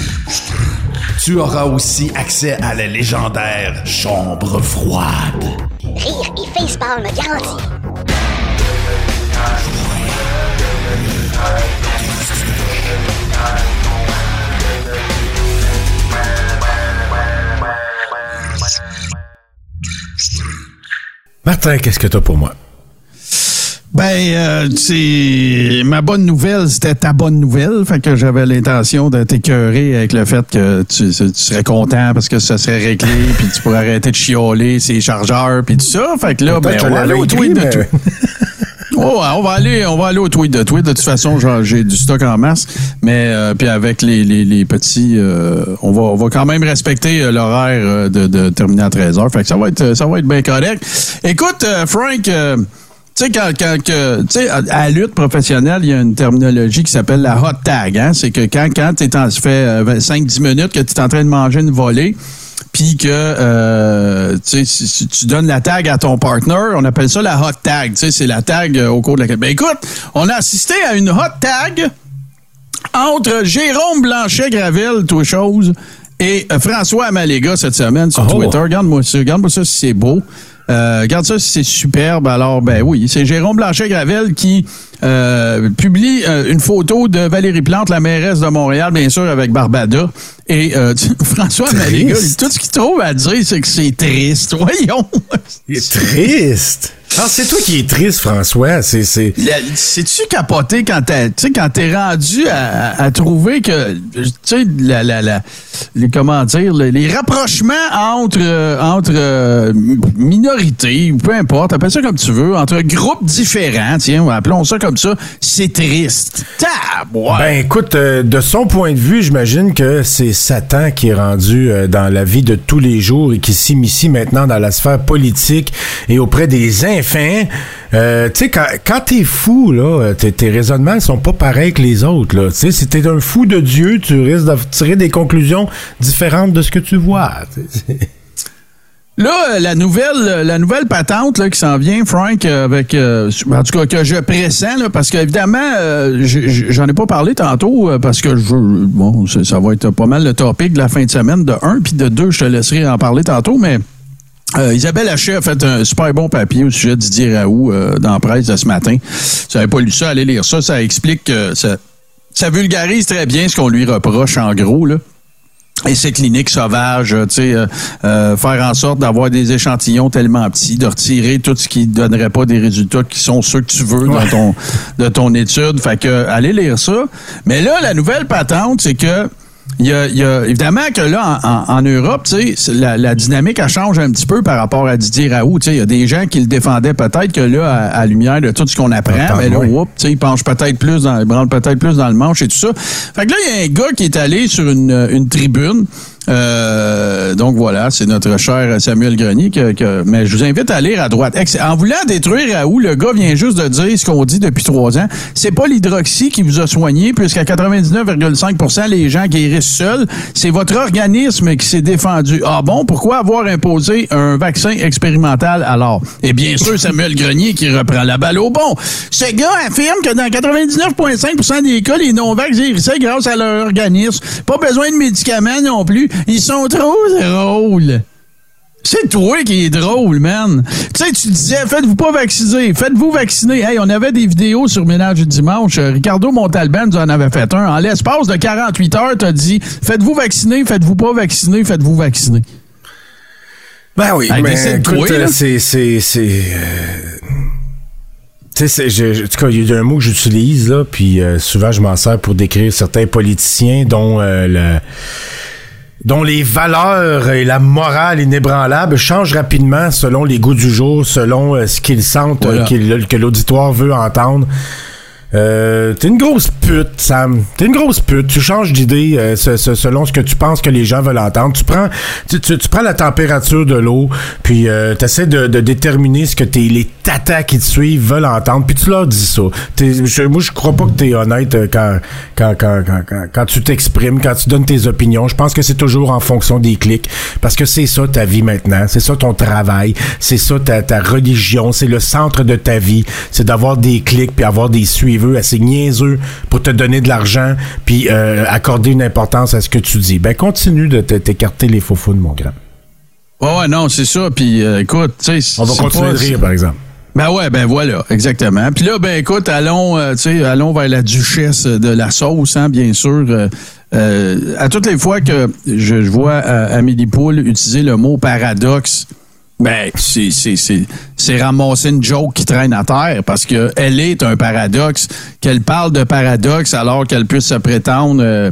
Speaker 3: Tu auras aussi accès à la légendaire Chambre froide.
Speaker 4: Rire et facepalm garantie.
Speaker 1: Martin, qu'est-ce que tu as pour moi?
Speaker 2: Ben, euh, c'est ma bonne nouvelle, c'était ta bonne nouvelle. Fait que j'avais l'intention de t'écœurer avec le fait que tu, serais content parce que ça serait réglé, *laughs* puis tu pourrais arrêter de chioler ses chargeurs, puis tout ça. Fait que là, ben, on va aller au tweet de tout. *laughs* Oh, on va aller, on va aller au tweet de tweet. De toute façon, j'ai du stock en masse, mais euh, puis avec les, les, petits, euh, on va, on va quand même respecter euh, l'horaire de, de terminer à 13 h Fait que ça va être, ça va être bien correct. Écoute, Frank. Tu sais, quand, quand tu sais, à, la lutte professionnelle, il y a une terminologie qui s'appelle la hot tag. Hein? C'est que quand, quand tu ça fait 5-10 minutes que tu es en train de manger une volée, puis que euh, si, tu donnes la tag à ton partner, on appelle ça la hot tag. C'est la tag euh, au cours de laquelle. Ben écoute, on a assisté à une hot tag entre Jérôme Blanchet-Gravel, tout chose, et euh, François Amaléga cette semaine sur oh. Twitter. Regarde-moi ça, regarde-moi ça si c'est beau. Euh, regarde ça, c'est superbe. Alors, ben oui, c'est Jérôme Blanchet-Gravel qui euh, publie euh, une photo de Valérie Plante, la mairesse de Montréal, bien sûr, avec Barbada. Et euh, *laughs* François Maléga, tout ce qu'il trouve à dire, c'est que c'est triste. *laughs* Voyons.
Speaker 1: Il est triste. Ah, c'est toi qui es triste, François. C'est, c'est...
Speaker 2: tu capoté quand t'es, quand t'es rendu à, trouver que, tu sais, la, la, la, les, comment dire, les, rapprochements entre, entre minorités, peu importe, appelle ça comme tu veux, entre groupes différents, tiens, appelons ça comme ça, c'est triste.
Speaker 1: Ben écoute, euh, de son point de vue, j'imagine que c'est Satan qui est rendu euh, dans la vie de tous les jours et qui s'immisce maintenant dans la sphère politique et auprès des infins. Euh, tu sais, quand, t'es fou, là, tes, raisonnements sont pas pareils que les autres. Tu sais, si t'es un fou de Dieu, tu risques de tirer des conclusions différentes de ce que tu vois. *laughs*
Speaker 2: Là, euh, la nouvelle, euh, la nouvelle patente là, qui s'en vient, Frank, euh, avec en tout cas que je pressens, là, parce qu'évidemment, j'en ai pas parlé tantôt parce que je, bon, ça va être pas mal le topic de la fin de semaine de un, puis de deux, je te laisserai en parler tantôt, mais Isabelle Haché a fait un super bon papier au sujet de Didier Raoult dans la presse de ce matin. Si tu n'avais pas lu ça, allez lire ça. Ça explique que ça, ça vulgarise très bien ce qu'on lui reproche en gros. Là et ces cliniques sauvages, tu sais, euh, euh, faire en sorte d'avoir des échantillons tellement petits, de retirer tout ce qui donnerait pas des résultats qui sont ceux que tu veux dans ton de ton étude. Fait que allez lire ça. Mais là, la nouvelle patente, c'est que il y, a, évidemment que là, en, Europe, la, la dynamique a changé un petit peu par rapport à Didier Raoult. Il y a des gens qui le défendaient peut-être que là, à, la lumière de tout ce qu'on apprend, mais là, il penche peut-être plus dans, il peut-être plus dans le manche et tout ça. Fait que là, il y a un gars qui est allé sur une, une tribune euh, donc voilà, c'est notre cher Samuel Grenier. Que, mais je vous invite à lire à droite. En voulant détruire Raoult, le gars vient juste de dire ce qu'on dit depuis trois ans. C'est pas l'hydroxy qui vous a soigné, puisqu'à 99,5% les gens guérissent seuls. C'est votre organisme qui s'est défendu. Ah bon, pourquoi avoir imposé un vaccin expérimental alors? Et bien sûr, Samuel Grenier qui reprend la balle au bon. Ce gars affirme que dans 99,5% des cas, les non-vax guérissaient grâce à leur organisme. Pas besoin de médicaments non plus. Ils sont trop drôles. C'est toi qui est drôle, man. Tu sais, tu disais, faites-vous pas vacciner, faites-vous vacciner. Hey, on avait des vidéos sur Ménage du dimanche. Ricardo Montalban nous en avait fait un. En l'espace de 48 heures, t'as dit, faites-vous vacciner, faites-vous pas vacciner, faites-vous vacciner.
Speaker 1: Ben oui,
Speaker 2: Hey,
Speaker 1: mais c'est... c'est, c'est euh, Tu sais, en tout cas, il y a un mot que j'utilise, là, puis euh, souvent je m'en sers pour décrire certains politiciens dont euh, le dont les valeurs et la morale inébranlable changent rapidement selon les goûts du jour, selon euh, ce qu'ils sentent,
Speaker 2: Voilà.
Speaker 1: euh, que l'auditoire veut entendre. Euh, t'es une grosse pute, Sam. T'es une grosse pute. Tu changes d'idée euh, se- se- selon ce que tu penses que les gens veulent entendre. Tu prends, tu, tu- tu prends la température de l'eau, puis euh, t'essaies de, de déterminer ce que tes, les tatas qui te suivent veulent entendre, puis tu leur dis ça. T'es- moi, je crois pas que t'es honnête euh, quand, quand, quand, quand, quand, quand tu t'exprimes, quand tu donnes tes opinions. Je pense que c'est toujours en fonction des clics, parce que c'est ça ta vie maintenant. C'est ça ton travail. C'est ça ta, ta religion. C'est le centre de ta vie. C'est d'avoir des clics, puis avoir des suiveurs assez niaiseux pour te donner de l'argent, puis euh, accorder une importance à ce que tu dis. Ben, continue de t'écarter les faux de mon grand.
Speaker 2: Ouais, ouais, non, c'est ça. Puis euh, écoute, tu sais.
Speaker 1: On va continuer
Speaker 2: pas-
Speaker 1: de rire, par exemple.
Speaker 2: Ben ouais, ben voilà, exactement. Puis là, ben écoute, allons, euh, sais, allons vers la duchesse de la sauce, hein, bien sûr. Euh, euh, à toutes les fois que je, je vois Amélie Poul utiliser le mot paradoxe, ben c'est c'est c'est c'est ramasser une joke qui traîne à terre parce que elle est un paradoxe. Qu'elle parle de paradoxe alors qu'elle puisse se prétendre. euh,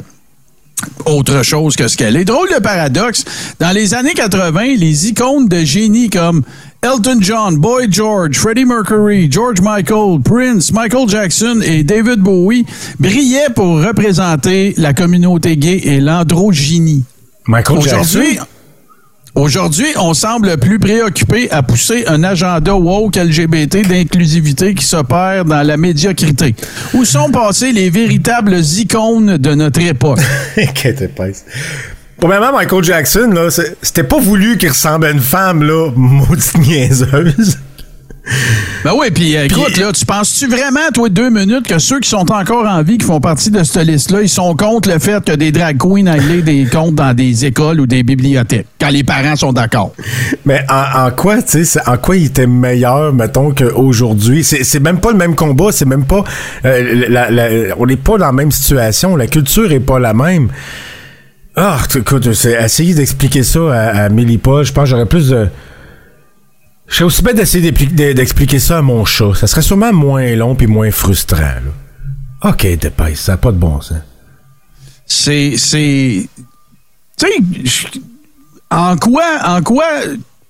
Speaker 2: autre chose que ce qu'elle est. Drôle de paradoxe. Dans les années 80, les icônes de génie comme Elton John, Boy George, Freddie Mercury, George Michael, Prince, Michael Jackson et David Bowie brillaient pour représenter la communauté gay et l'androgynie.
Speaker 1: Michael Jackson?
Speaker 2: Aujourd'hui, on semble plus préoccupé à pousser un agenda woke LGBT d'inclusivité qui s'opère dans la médiocrité. Où sont passées les véritables icônes de notre époque? *laughs*
Speaker 1: Quelle épaisse. Premièrement, Michael Jackson, c'était pas voulu qu'il ressemble à une femme, là, *laughs* maudite niaiseuse.
Speaker 2: Ben oui, puis euh, écoute, là, tu penses-tu vraiment, toi, deux minutes, que ceux qui sont encore en vie, qui font partie de cette liste-là, ils sont contre le fait que des drag queens aillent des comptes dans des écoles ou des bibliothèques, quand les parents sont d'accord?
Speaker 1: Mais en, en quoi, tu sais, c'est- en quoi il était meilleur, mettons, qu'aujourd'hui? C'est c'est même pas le même combat, c'est même pas. euh, la- la- on n'est pas dans la même situation, la culture est pas la même. Ah, écoute, c'est essayer d'expliquer ça à, à Millie Paul, je pense que j'aurais plus de. Je serais aussi bien d'essayer d'expliquer ça à mon chat. Ça serait sûrement moins long puis moins frustrant, là. Ok, dépêche, ça n'a pas de bon sens.
Speaker 2: c'est c'est tu sais en quoi en quoi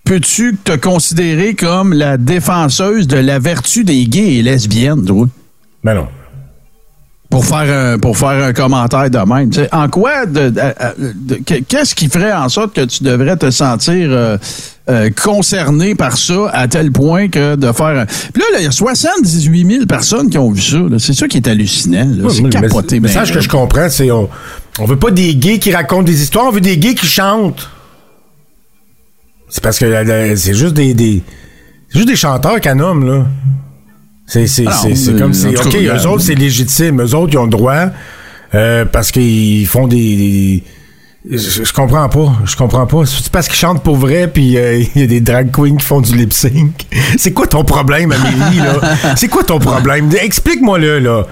Speaker 2: peux-tu te considérer comme la défenseuse de la vertu des gays et lesbiennes toi?
Speaker 1: Ben non.
Speaker 2: Pour faire un, pour faire un commentaire de même en quoi de, de- de- qu'est-ce qui ferait en sorte que tu devrais te sentir euh, euh, concerné par ça à tel point que de faire un... Puis là, il y a 78 000 personnes qui ont vu ça. là. C'est ça qui est hallucinant. là. C'est
Speaker 1: le
Speaker 2: capoté.
Speaker 1: mess-
Speaker 2: ben,
Speaker 1: message que je comprends, c'est on, on veut pas des gays qui racontent des histoires, on veut des gays qui chantent. C'est parce que la- c'est juste des, des c'est juste des chanteurs qu'un homme là. C'est
Speaker 2: euh,
Speaker 1: comme
Speaker 2: tout
Speaker 1: ok eux autres c'est légitime eux autres ils ont le droit euh, parce qu'ils font des, des- je, je comprends pas, je comprends pas. C'est parce qu'ils chantent pour vrai, puis euh, *laughs* il y a des drag queens qui font du lip sync. C'est quoi ton problème, Amélie là? *laughs* C'est quoi ton problème? Explique-moi le là.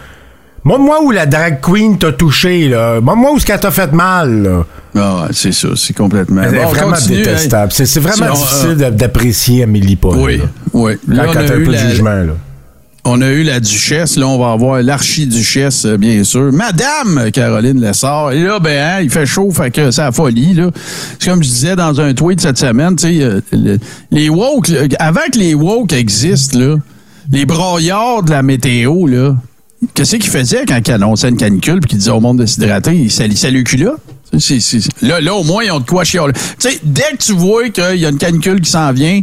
Speaker 1: Moi, moi où la drag queen t'a touché là? Moi, moi où ce qu'elle t'a fait mal là?
Speaker 2: Ah ouais, c'est ça, c'est complètement.
Speaker 1: C'est
Speaker 2: Bon,
Speaker 1: vraiment
Speaker 2: continue,
Speaker 1: détestable. C'est c'est vraiment
Speaker 2: Si on,
Speaker 1: difficile
Speaker 2: euh,
Speaker 1: d'a- d'apprécier Amélie Paul.
Speaker 2: Oui,
Speaker 1: là.
Speaker 2: oui.
Speaker 1: Quand,
Speaker 2: Là,
Speaker 1: quand
Speaker 2: a
Speaker 1: t'as un
Speaker 2: eu
Speaker 1: peu de jugement là.
Speaker 2: On a eu la duchesse, là, on va avoir l'archiduchesse, euh, bien sûr. Madame Caroline Lessard. Et là, ben, hein, il fait chaud, fait que c'est la folie, là. C'est comme je disais dans un tweet cette semaine, tu sais, euh, le- les woke, là, avant que les woke existent, là, les broyards de la météo, là, qu'est-ce qu'ils faisaient quand ils annonçaient une canicule puis qu'ils disaient au monde de s'hydrater? Ils salissaient le c'est- c'est- Là, là, au moins, ils ont de quoi chialer. Tu sais, dès que tu vois qu'il y a une canicule qui s'en vient,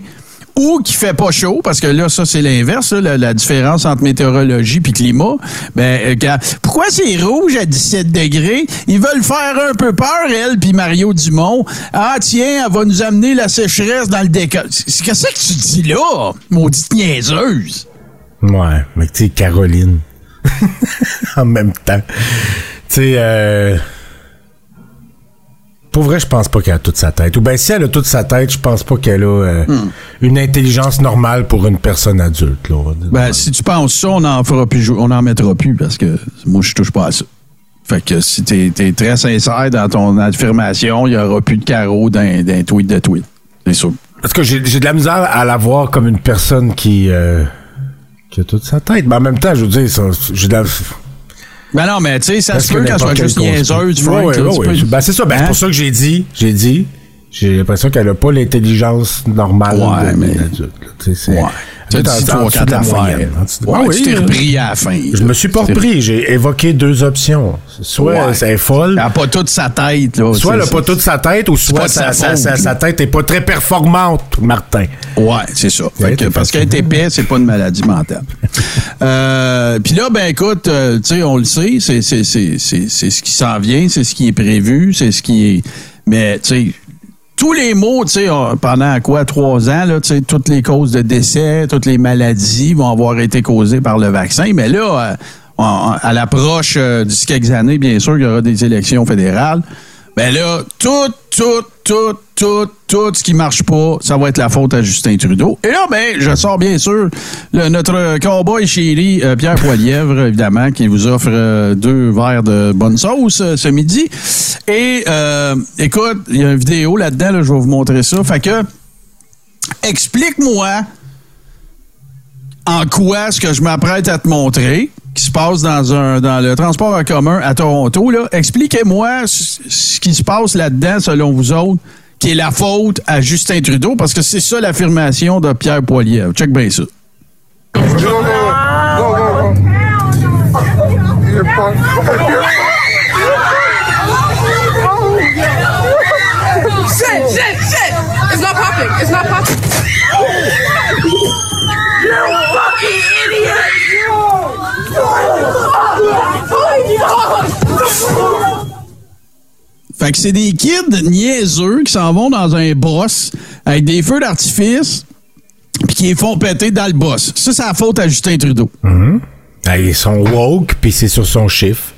Speaker 2: ou qui fait pas chaud, parce que là, ça, c'est l'inverse, la, la différence entre météorologie puis climat. Ben, euh, quand- pourquoi c'est rouge à 17 degrés? Ils veulent faire un peu peur, elle puis Mario Dumont. Ah, tiens, elle va nous amener la sécheresse dans le décor. Qu'est-ce que tu dis là, maudite niaiseuse?
Speaker 1: Ouais, mais tu sais, Caroline. *laughs* en même temps. Tu sais, euh... Pour vrai, je pense pas qu'elle a toute sa tête. Ou bien, si elle a toute sa tête, je pense pas qu'elle a euh,
Speaker 2: Hmm.
Speaker 1: une intelligence normale pour une personne adulte. Là, on va dire.
Speaker 2: Ben, si tu penses ça, on en fera plus, on en mettra plus, parce que moi, je touche pas à ça. Fait que si t'es es très sincère dans ton affirmation, il y aura plus de carreaux d'un tweet de tweet. C'est sûr.
Speaker 1: Parce que j'ai de la misère à la voir comme une personne qui, euh, qui a toute sa tête. Mais en même temps, je veux dire, ça, j'ai de la.
Speaker 2: Ben non, mais tu sais, ça se peut
Speaker 1: que
Speaker 2: qu'elle soit juste niaiseuse, Frank.
Speaker 1: Ben, c'est ça. Ben, c'est
Speaker 2: Hein?
Speaker 1: pour ça que j'ai dit, j'ai dit, j'ai l'impression qu'elle a pas l'intelligence normale
Speaker 2: Ouais,
Speaker 1: de
Speaker 2: mais-
Speaker 1: c'est-
Speaker 2: Ouais. Tu
Speaker 1: elle est
Speaker 2: as dit trois, quatre affaires. Ouais,
Speaker 1: Ah
Speaker 2: tu t'es
Speaker 1: euh,
Speaker 2: repris à la fin.
Speaker 1: Je me suis pas repris. J'ai évoqué deux options. Soit
Speaker 2: Ouais.
Speaker 1: elle est folle,
Speaker 2: Elle n'a pas toute sa tête. Là,
Speaker 1: soit elle
Speaker 2: C'est-
Speaker 1: a pas toute sa tête, ou soit sa, tête est pas très performante, Martin.
Speaker 2: Ouais, c'est ça.
Speaker 1: Ouais,
Speaker 2: que- parce qu'être épais, c'est pas une maladie mentale. *laughs* euh, Puis là, ben écoute, euh, tu sais, on le sait, c'est c'est- c'est- c'est- c'est ce qui s'en vient, c'est ce qui est prévu, c'est ce qui est. Mais tu sais, tous les mots, tu sais, pendant quoi, trois ans, là, tu sais, toutes les causes de décès, toutes les maladies vont avoir été causées par le vaccin. Mais là, euh, à l'approche euh, d'ici quelques années, bien sûr, il y aura des élections fédérales. Ben là, tout, tout, tout, tout, tout ce qui marche pas, ça va être la faute à Justin Trudeau. Et là, ben, je sors bien sûr notre cowboy chéri euh, Pierre Poilièvre, évidemment, qui vous offre euh, deux verres de bonne sauce euh, ce midi. Et écoute, il y a une vidéo là-dedans, là, je vais vous montrer ça. Fait que, explique-moi en quoi ce que je m'apprête à te montrer, qui se passe dans un dans le transport en commun à Toronto, expliquez-moi ce qui se passe là-dedans, selon vous autres, qui est la faute à Justin Trudeau, parce que c'est ça l'affirmation de Pierre Poilievre. Check bien ça.
Speaker 5: Go, go, go. Go, go, go. You're fine.
Speaker 6: Shit, shit, shit! It's not popping. It's not popping. You fucking idiot!
Speaker 2: Fait que c'est des kids niaiseux qui s'en vont dans un boss avec des feux d'artifice puis qui les font péter dans le boss. Ça, c'est la faute à Justin Trudeau.
Speaker 1: Ah, Ils sont woke, puis c'est sur son chiffre.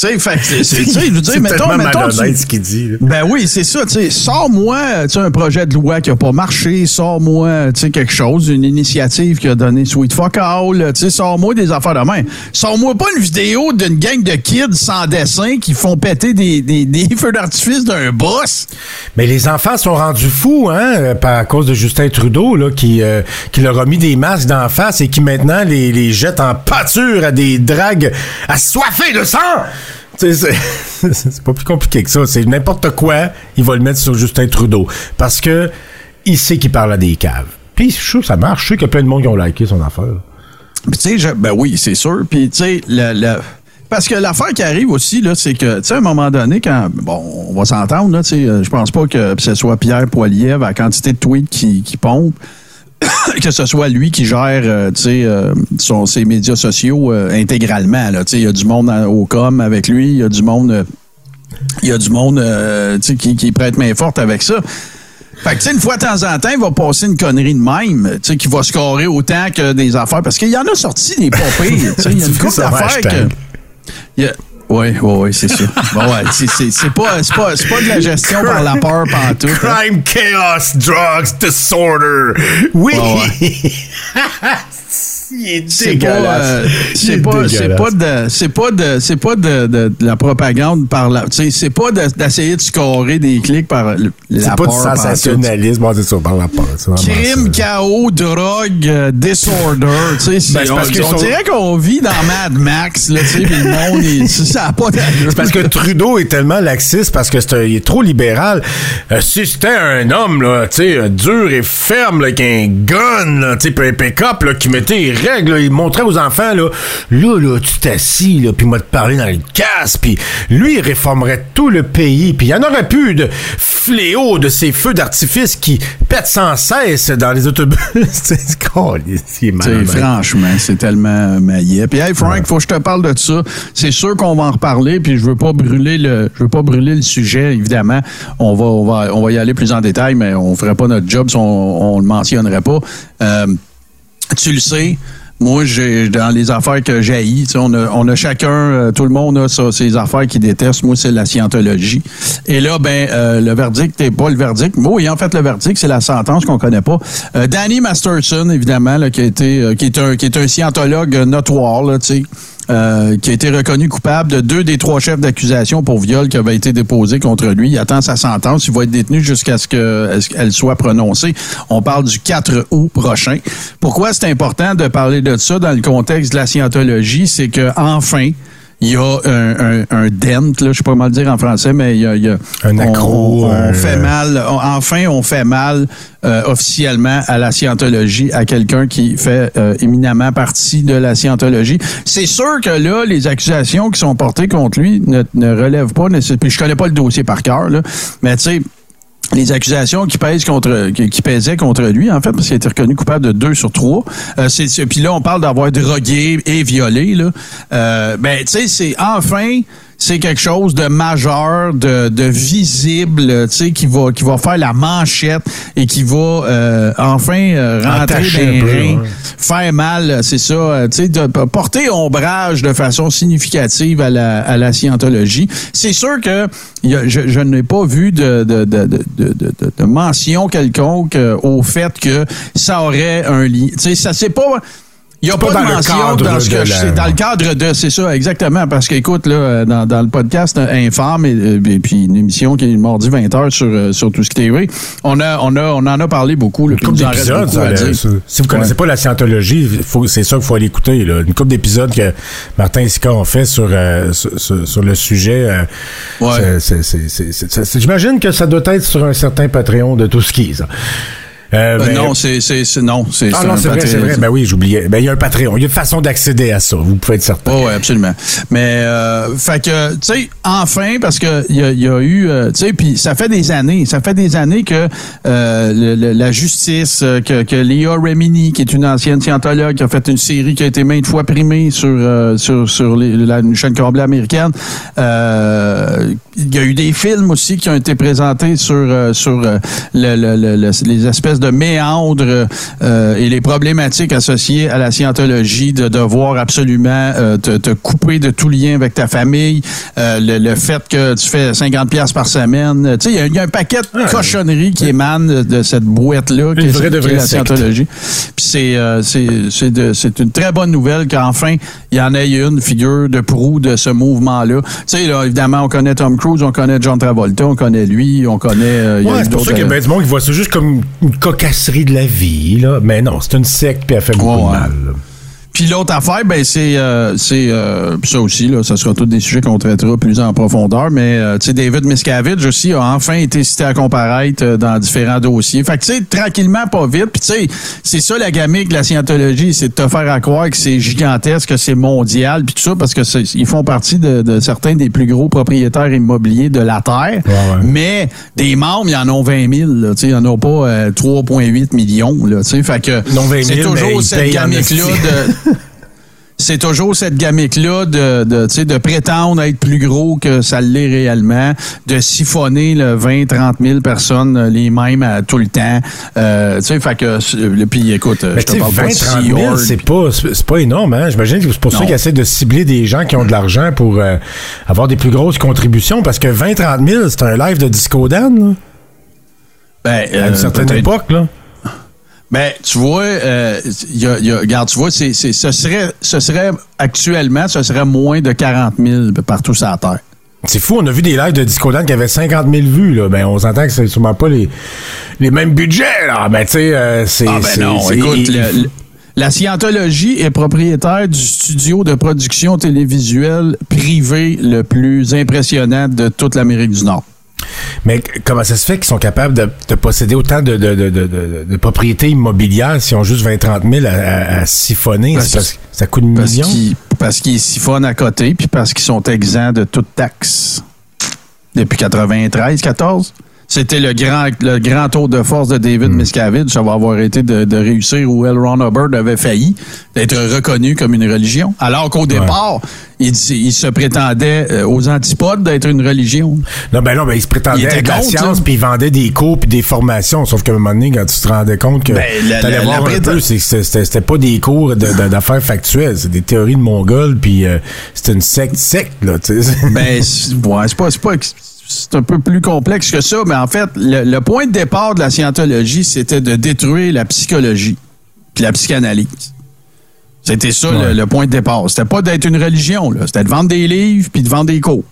Speaker 2: Tu sais, c'est- dire, mettons, mettons, tu-
Speaker 1: ce qu'il dit. là.
Speaker 2: Ben oui, c'est ça. tu sais, Sors-moi tu sais, un projet de loi qui n'a pas marché. Sors-moi tu sais, quelque chose, une initiative qui a donné Sweet Fuck All. tu sais, Sors-moi des affaires de main. Sors-moi pas une vidéo d'une gang de kids sans dessin qui font péter des, des, des *laughs* feux d'artifice d'un boss.
Speaker 1: Mais les enfants sont rendus fous, hein, par à cause de Justin Trudeau, là, qui, euh, qui leur a mis des masques d'en face et qui maintenant les, les jette en pâture à des dragues assoiffées de sang. *laughs* C'est pas plus compliqué que ça. C'est n'importe quoi, il va le mettre sur Justin Trudeau. Parce que il sait qu'il parle à des caves. Puis je que ça marche. Je sais qu'il y a plein de monde qui ont liké son affaire.
Speaker 2: Tu sais, ben oui, c'est sûr. Puis, tu sais, le, le- parce que l'affaire qui arrive aussi, là, c'est que, tu sais, à un moment donné, quand, bon, on va s'entendre, euh, je pense pas que ce soit Pierre Poilievre, à la quantité de tweets qui, qui pompe, *coughs* que ce soit lui qui gère, euh, euh, son- ses médias sociaux euh, intégralement, il y a du monde au com avec lui, il y a du monde, il y a du monde, qui, qui prête main forte avec ça. Fait que, tu sais, une fois de temps en temps, il va passer une connerie de même, tu sais, qui va scorer autant que des affaires. Parce qu'il y en a sorti des pas pires, tu sais. Il y a une *laughs* couple d'affaires que. y a- Oui, oui, oui, c'est ça. *laughs* Bon, ouais, c'est- pas, c'est pas, c'est pas de la gestion par la peur pantoute. hein.
Speaker 1: Crime, chaos, drugs, disorder. Oui! *laughs* il est
Speaker 2: C'est pas, euh, c'est
Speaker 1: est
Speaker 2: pas, c'est
Speaker 1: dégueulasse.
Speaker 2: pas de, c'est pas de, c'est pas de, de- de la propagande par la, tu sais, c'est pas de- d'essayer de scorer des clics par le- la
Speaker 1: C'est pas du sensationnalisme, c'est ça, par la peur.
Speaker 2: Crime, chaos, drogue, euh, disorder. Tu sais, c'est-
Speaker 1: Ben,
Speaker 2: on,
Speaker 1: parce qu'ils
Speaker 2: on
Speaker 1: sont-
Speaker 2: dirait qu'on vit dans Mad Max, là, tu sais, puis le monde, il- *laughs* ça n'a pas.
Speaker 1: C'est parce que Trudeau est tellement laxiste parce que c'est il est trop libéral. Euh, si c'était un homme là, tu sais, dur et ferme là, avec un gun, là, tu sais, pick-up là, qui mettait règles, là, il montrait aux enfants là, là, là, tu t'assis là, puis moi te parler dans le casque, puis lui il réformerait tout le pays, puis il y en aurait plus de fléau de ces feux d'artifice qui pètent sans cesse dans les autobus. *laughs* c'est
Speaker 2: franchement, c'est tellement maillet. Puis, hey, Frank, faut que je te parle de ça. C'est sûr qu'on va en reparler, puis je veux pas brûler le, je veux pas brûler le sujet, évidemment. On va, on va, on va y aller plus en détail, mais on ferait pas notre job si on, on le mentionnerait pas. Euh, tu le sais. Moi, j'ai dans les affaires que j'ai on a, on a chacun, euh, tout le monde a ça, ses affaires qu'il déteste. Moi, c'est la scientologie. Et là, ben, euh, le verdict n'est pas le verdict. Oui, en fait, le verdict, c'est la sentence qu'on connaît pas. Euh, Danny Masterson, évidemment, là, qui a été, euh, qui est un, qui est un scientologue notoire, là, tu sais. Euh, qui a été reconnu coupable de deux des trois chefs d'accusation pour viol qui avaient été déposés contre lui. Il attend sa sentence. Il va être détenu jusqu'à ce qu'elle soit prononcée. On parle du 4 août prochain. Pourquoi c'est important de parler de ça dans le contexte de la scientologie? C'est que enfin, il y a un, un, un dent, là, je sais pas comment le dire en français, mais il y a, il y a
Speaker 1: Un accro,
Speaker 2: On, fait mal. on- enfin, on fait mal euh, officiellement à la scientologie, à quelqu'un qui fait euh, éminemment partie de la scientologie. C'est sûr que là, les accusations qui sont portées contre lui ne, ne relèvent pas nécessairement. Puis je connais pas le dossier par cœur, là, mais tu sais les accusations qui pèsent contre qui, pesaient contre lui en fait parce qu'il a été reconnu coupable de deux sur trois. Euh, c'est c'est- puis là on parle d'avoir drogué et violé là. Euh, ben tu sais c'est enfin c'est quelque chose de majeur, de, de visible, tu sais, qui va, qui va faire la manchette et qui va euh, enfin euh, rentrer dans
Speaker 1: un
Speaker 2: les
Speaker 1: peu,
Speaker 2: reins,
Speaker 1: ouais.
Speaker 2: faire mal, c'est ça, euh, tu sais, de porter ombrage de façon significative à la, à la scientologie. C'est sûr que il y a- je, je n'ai pas vu de, de, de, de, de, de- de mention quelconque euh, au fait que ça aurait un lien. Tu sais, ça c'est pas. Il n'y a pas,
Speaker 1: pas
Speaker 2: de
Speaker 1: dans le
Speaker 2: mention
Speaker 1: cadre
Speaker 2: dans ce que c'est dans le cadre de c'est ça exactement parce qu'écoute là dans, dans le podcast euh, infâme et, euh, et puis une émission qui est mardi 20h sur euh, sur tout ce qui est TV on a on a on en a parlé beaucoup là,
Speaker 1: Une
Speaker 2: reste
Speaker 1: d'épisodes. Si vous connaissez
Speaker 2: Ouais.
Speaker 1: pas la scientologie, c'est ça qu'il faut aller écouter. Là. Une couple d'épisodes que Martin et Sika ont fait sur, euh, sur, le sujet. euh,
Speaker 2: Ouais.
Speaker 1: J'imagine que ça doit être sur un certain Patreon de tout ce qui est. ça. Euh, ben,
Speaker 2: non c'est c'est c'est- non c'est
Speaker 1: ah
Speaker 2: c'est
Speaker 1: non, c'est vrai, c'est vrai. Ben oui, j'oubliais. Ben il y a un Patreon. Il y a une façon d'accéder à ça. Vous pouvez être certain.
Speaker 2: Oh, oui, absolument. Mais, euh, fait que, tu sais, enfin, parce que il y a, y a eu, euh, tu sais, puis ça fait des années, ça fait des années que euh, le- le- la justice, que, que Léa Remini, qui est une ancienne scientologue, qui a fait une série qui a été maintes fois primée sur sur sur les- la une chaîne câblée américaine. Il y a eu des films aussi qui ont été présentés sur sur le- les espèces de méandres euh, et les problématiques associées à la scientologie, de devoir absolument euh, te, te couper de tout lien avec ta famille, euh, le, le fait que tu fais 50 pièces par semaine. Tu sais, il y a- il y, a un paquet de cochonneries qui émanent de cette boîte-là, qui, est-
Speaker 1: de vraie
Speaker 2: la scientologie. Puis c'est c'est c'est une très bonne nouvelle qu'enfin il y en ait une figure de proue de ce mouvement-là. Tu sais, là, évidemment, on connaît Tom Cruise, on connaît John Travolta, on connaît lui, on connaît.
Speaker 1: Ouais, c'est pour ça qu'il y a bien du monde qui voit ça juste comme une cocasserie de la vie. Là. Mais non, c'est une secte puis elle fait beaucoup
Speaker 2: Ouais,
Speaker 1: de mal. là.
Speaker 2: Puis l'autre affaire, ben c'est euh, c'est euh, ça aussi là, ça sera tous des sujets qu'on traitera plus en profondeur. Mais euh, tu sais, David Miscavige aussi a enfin été cité à comparaître euh, dans différents dossiers. Fait que tu sais, tranquillement, pas vite. Puis tu sais, c'est ça la gamique de la scientologie, c'est de te faire à croire que c'est gigantesque, que c'est mondial, puis tout ça, parce que ils font partie de, de certains des plus gros propriétaires immobiliers de la terre.
Speaker 1: Ouais, ouais.
Speaker 2: Mais des membres, il y en a 20 000. Là, tu sais, il y en a pas euh, 3,8 millions. Là, tu sais, fait que
Speaker 1: Non, 20 000,
Speaker 2: c'est toujours
Speaker 1: ils
Speaker 2: cette gamique-là
Speaker 1: esti.
Speaker 2: de c'est toujours cette gamique-là de, de, tu sais, de prétendre être plus gros que ça l'est réellement, de siphonner le 20, 30 000 personnes euh, les mêmes à tout le temps. Euh, tu sais, fait que, euh, puis écoute, euh,
Speaker 1: Mais
Speaker 2: je te parle
Speaker 1: 20,
Speaker 2: pas de
Speaker 1: 30
Speaker 2: Sea
Speaker 1: 000,
Speaker 2: Org.
Speaker 1: c'est pas, c'est pas énorme, hein? J'imagine que c'est pour ça qu'ils essaient de cibler des gens qui ont de l'argent pour euh, avoir des plus grosses contributions, parce que 20, 30 000, c'est un live de Disco Dan, là,
Speaker 2: Ben,
Speaker 1: à
Speaker 2: euh,
Speaker 1: une certaine époque, là.
Speaker 2: Ben, tu vois, euh, y a, y a- regarde, tu vois, c'est, c'est, ce serait, ce serait actuellement, ce serait moins de 40 000 partout sur la terre.
Speaker 1: C'est fou, on a vu des lives de Disco Dan qui avaient 50 000 vues, là. Ben, on s'entend que c'est sûrement pas les, les mêmes budgets, là. Ben, tu sais, euh, c'est.
Speaker 2: Ah ben non, écoute,
Speaker 1: il-
Speaker 2: le- le- la scientologie est propriétaire du studio de production télévisuelle privé le plus impressionnant de toute l'Amérique du Nord.
Speaker 1: Mais comment ça se fait qu'ils sont capables de, de posséder autant de, propriétés immobilières s'ils ont juste 20-30 000 à, à- à siphonner?
Speaker 2: Parce
Speaker 1: C'est parce que ça coûte
Speaker 2: Parce
Speaker 1: millions?
Speaker 2: qu'ils, parce qu'ils siphonnent à côté, puis parce qu'ils sont exempts de toute taxe. Depuis 93, 14. C'était le grand, le grand tour de force de David Miscavige. Ça va avoir été de, de réussir où L. Ron Hubbard avait failli d'être reconnu comme une religion. Alors qu'au départ, il, il se prétendait euh, aux antipodes d'être une religion.
Speaker 1: Non, ben non, ben, ils se
Speaker 2: Il
Speaker 1: prétendaient
Speaker 2: était
Speaker 1: être la
Speaker 2: contre,
Speaker 1: science,
Speaker 2: là.
Speaker 1: puis ils vendaient des cours puis des formations. Sauf qu'à un moment donné, quand tu te rendais compte que
Speaker 2: Ben, la-
Speaker 1: t'allais
Speaker 2: la-
Speaker 1: voir
Speaker 2: la
Speaker 1: un peu, c'était- pas des cours de- de- d'affaires factuelles, c'est des théories de Mongols, puis euh, c'était une secte secte, là, tu sais.
Speaker 2: Ben, ouais, c'est pas, c'est pas, c'est un peu plus complexe que ça, mais en fait, le, le point de départ de la scientologie, c'était de détruire la psychologie puis la psychanalyse. C'était ça le, le point de départ. C'était pas d'être une religion, là. C'était de vendre des livres puis de vendre des cours.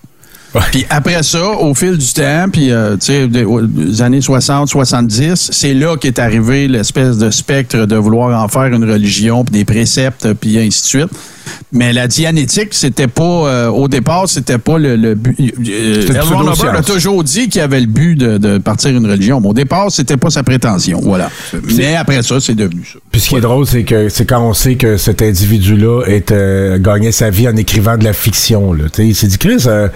Speaker 2: Puis après ça, au fil du temps, puis euh, tu sais, des, des années 60, 70, c'est là qu'est arrivé l'espèce de spectre de vouloir en faire une religion, puis des préceptes, puis ainsi de suite. Mais la dianétique, c'était pas euh, au départ, c'était pas le, le but. euh. Ron. Hubbard a toujours dit qu'il avait le but de, de partir une religion. Mais au départ, c'était pas sa prétention. Voilà. Mais après ça, c'est devenu ça.
Speaker 1: Puis ce qui est drôle, c'est que c'est quand on sait que cet individu-là euh, gagnait sa vie en écrivant de la fiction. Là. Il s'est dit, Chris, euh,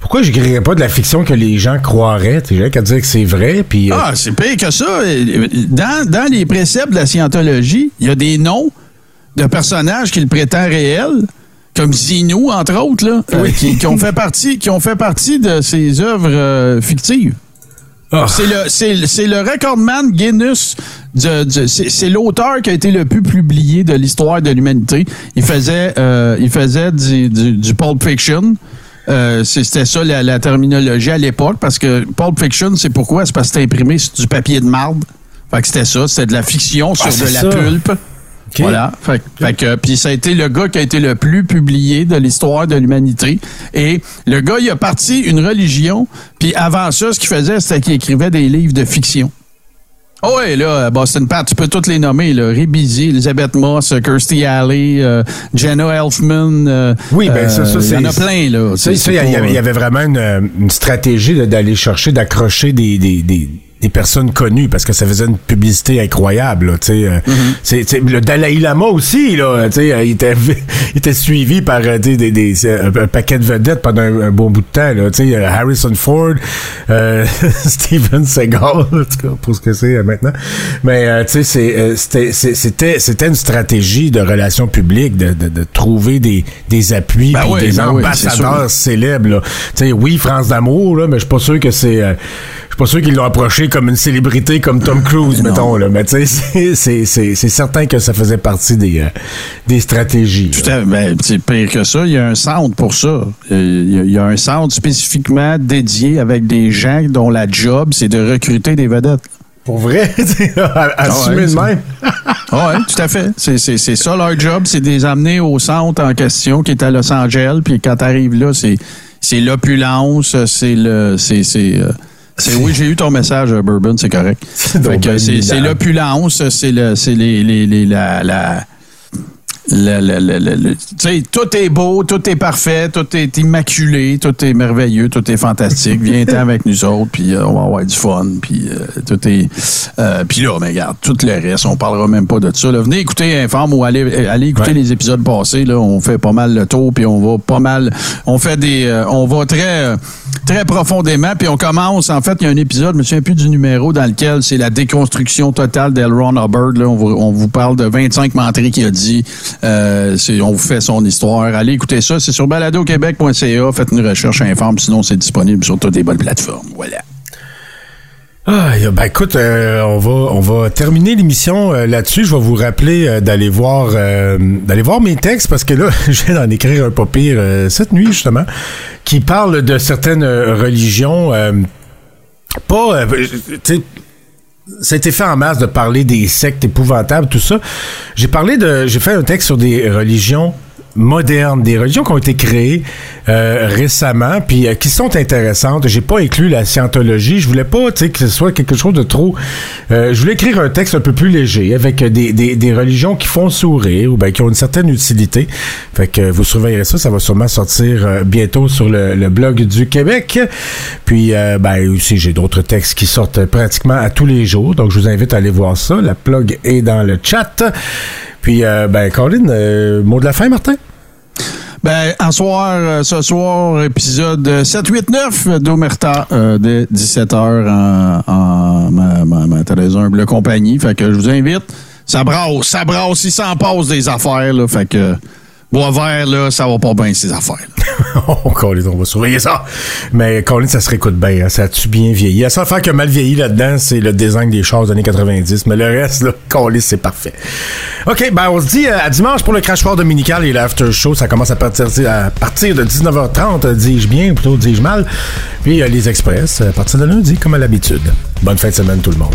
Speaker 1: pourquoi j'écrirais pas de la fiction que les gens croiraient? J'ai qu'à dire que c'est vrai. Puis, euh,
Speaker 2: Ah, c'est pire que ça. Dans, dans les préceptes de la scientologie, il y a des noms de personnages qu'il prétend réels, comme Zinou, entre autres, là, euh, qui, qui ont fait partie, qui ont fait partie de ses œuvres euh, fictives.
Speaker 1: ah,
Speaker 2: C'est le, c'est, recordman Guinness. de- de- c'est, l'auteur qui a été le plus publié de l'histoire de l'humanité. Il faisait, euh, il faisait du, du, du Pulp Fiction. Euh, c'était ça la, la terminologie à l'époque, parce que Pulp Fiction, c'est pourquoi? C'est parce que c'était imprimé sur du papier de marde. Fait que c'était ça, c'était de la fiction sur
Speaker 1: Ah,
Speaker 2: de
Speaker 1: c'est
Speaker 2: la pulpe. Voilà. Fait, que- fait que, puis ça a été le gars qui a été le plus publié de l'histoire de l'humanité. Et le gars, il a parti une religion. Puis avant ça, ce qu'il faisait, c'était qu'il écrivait des livres de fiction. Oh ouais, là, Boston Pat, tu peux toutes les nommer, là. Busey, Elizabeth Moss, euh, Kirstie Alley, euh, Jenna Elfman. euh,
Speaker 1: Oui, ben, ça, ça,
Speaker 2: euh,
Speaker 1: c'est-
Speaker 2: Il y en a plein, là.
Speaker 1: Il y, avait- vraiment une, euh, une stratégie d'aller chercher, d'accrocher des, des, des, des personnes connues parce que ça faisait une publicité incroyable. Là, tu sais, euh, c'est, c'est- le Dalai Lama aussi, là, tu sais, euh, il, était, *laughs* il était suivi par euh, sais, des, des, un, paquet de vedettes pendant un, un bon bout de temps. Là, tu sais, euh, Harrison Ford, euh, *laughs* Steven Seagal, en tout cas, pour ce que c'est euh, maintenant. Mais euh, tu sais, c'est, c'était, c'était, c'était une stratégie de relations publiques, de, de, de trouver des, des appuis,
Speaker 2: Ben oui,
Speaker 1: des
Speaker 2: ben oui,
Speaker 1: ambassadeurs célèbres. Là. Tu sais, oui, France d'amour, là, mais je suis pas sûr que c'est. je suis pas sûr qu'ils l'ont approché comme une célébrité comme Tom Cruise, mettons. Là. Mais tu sais, c'est- certain que ça faisait partie des, euh, des stratégies.
Speaker 2: Tout à- ben, pire que ça. Il y a un centre pour ça. Euh, Il y a, il y a un centre spécifiquement dédié avec des gens dont la job, c'est de recruter des vedettes.
Speaker 1: Pour vrai, *laughs* tu à- assumer de même?
Speaker 2: Ah ouais, tout à fait. C'est, ça leur job, c'est de les amener au centre en question qui est à Los Angeles. Puis quand t'arrives là, c'est, l'opulence, c'est le. C'est, euh, c'est- oui, j'ai eu ton message, euh, Bourbon, c'est correct. *laughs* c'est, l'opulence, c'est le, c'est les, les, les- la, la, le- le- le- tout est beau, tout est parfait, tout est immaculé, tout est merveilleux, tout est fantastique. Viens-t'en avec nous autres, puis euh, on va avoir du fun, puis euh, tout est... euh, puis là, mais regarde, tout le reste, on parlera même pas de ça. là. Venez écouter Informe ou allez, allez écouter
Speaker 1: Ouais.
Speaker 2: les épisodes passés. Là, on fait pas mal le tour, puis on va pas mal... On fait des... on va très... très profondément, puis on commence, en fait, il y a un épisode, je me souviens plus du numéro, dans lequel c'est la déconstruction totale d'El Ron Hubbard. Là, on, vous, on vous parle de 25 menteries qu'il a dit. Euh, on vous fait son histoire. Allez écouter ça. C'est sur baladoquebec.ca. Faites une recherche informe. Sinon, c'est disponible sur toutes les bonnes plateformes. Voilà.
Speaker 1: Ah, ben écoute, euh, on va terminer l'émission euh, là-dessus. Je vais vous rappeler euh, d'aller voir mes textes parce que là, *laughs* je viens d'en écrire un pas pire cette nuit justement, qui parle de certaines religions. pas, tu ça a été fait en masse de parler des sectes épouvantables, tout ça. J'ai parlé de, j'ai fait un texte sur des religions modernes, des religions qui ont été créées euh, récemment, puis euh, qui sont intéressantes. J'ai pas inclus la scientologie. Je voulais pas, que ce soit quelque chose de trop. euh, je voulais écrire un texte un peu plus léger avec euh, des, des, des religions qui font sourire ou ben qui ont une certaine utilité. Fait que vous surveillerez ça. Ça va sûrement sortir euh, bientôt sur le, le blog du Québec. Puis, euh, ben aussi, j'ai d'autres textes qui sortent pratiquement à tous les jours. Donc, je vous invite à aller voir ça. La plug est dans le chat. Puis, euh, ben, Colin, euh, mot de la fin, Martin?
Speaker 2: Ben, en soir, euh, ce soir, épisode 789 d'Omerta, euh, dès 17h en, en ma, ma, ma compagnie. Fait que je vous invite. Ça brasse, ça brasse, il s'en passe des affaires, là. Fait que, bois vert, là, ça va pas bien, ces affaires. *laughs*
Speaker 1: oh, Colin, on va surveiller ça. Mais Colin, ça se réécoute bien. hein. Ça a-tu bien vieilli? La seule affaire qui mal vieilli là-dedans, c'est le design des chars des années 90. Mais le reste, là, *laughs* Colin, c'est parfait. OK, ben on se dit euh, à dimanche pour le crachoir dominical et l'after show. Ça commence à partir, de 19h30, euh, dis-je bien, plutôt dis-je mal. Puis euh, les express, à partir de lundi, comme à l'habitude. Bonne fin de semaine, tout le monde.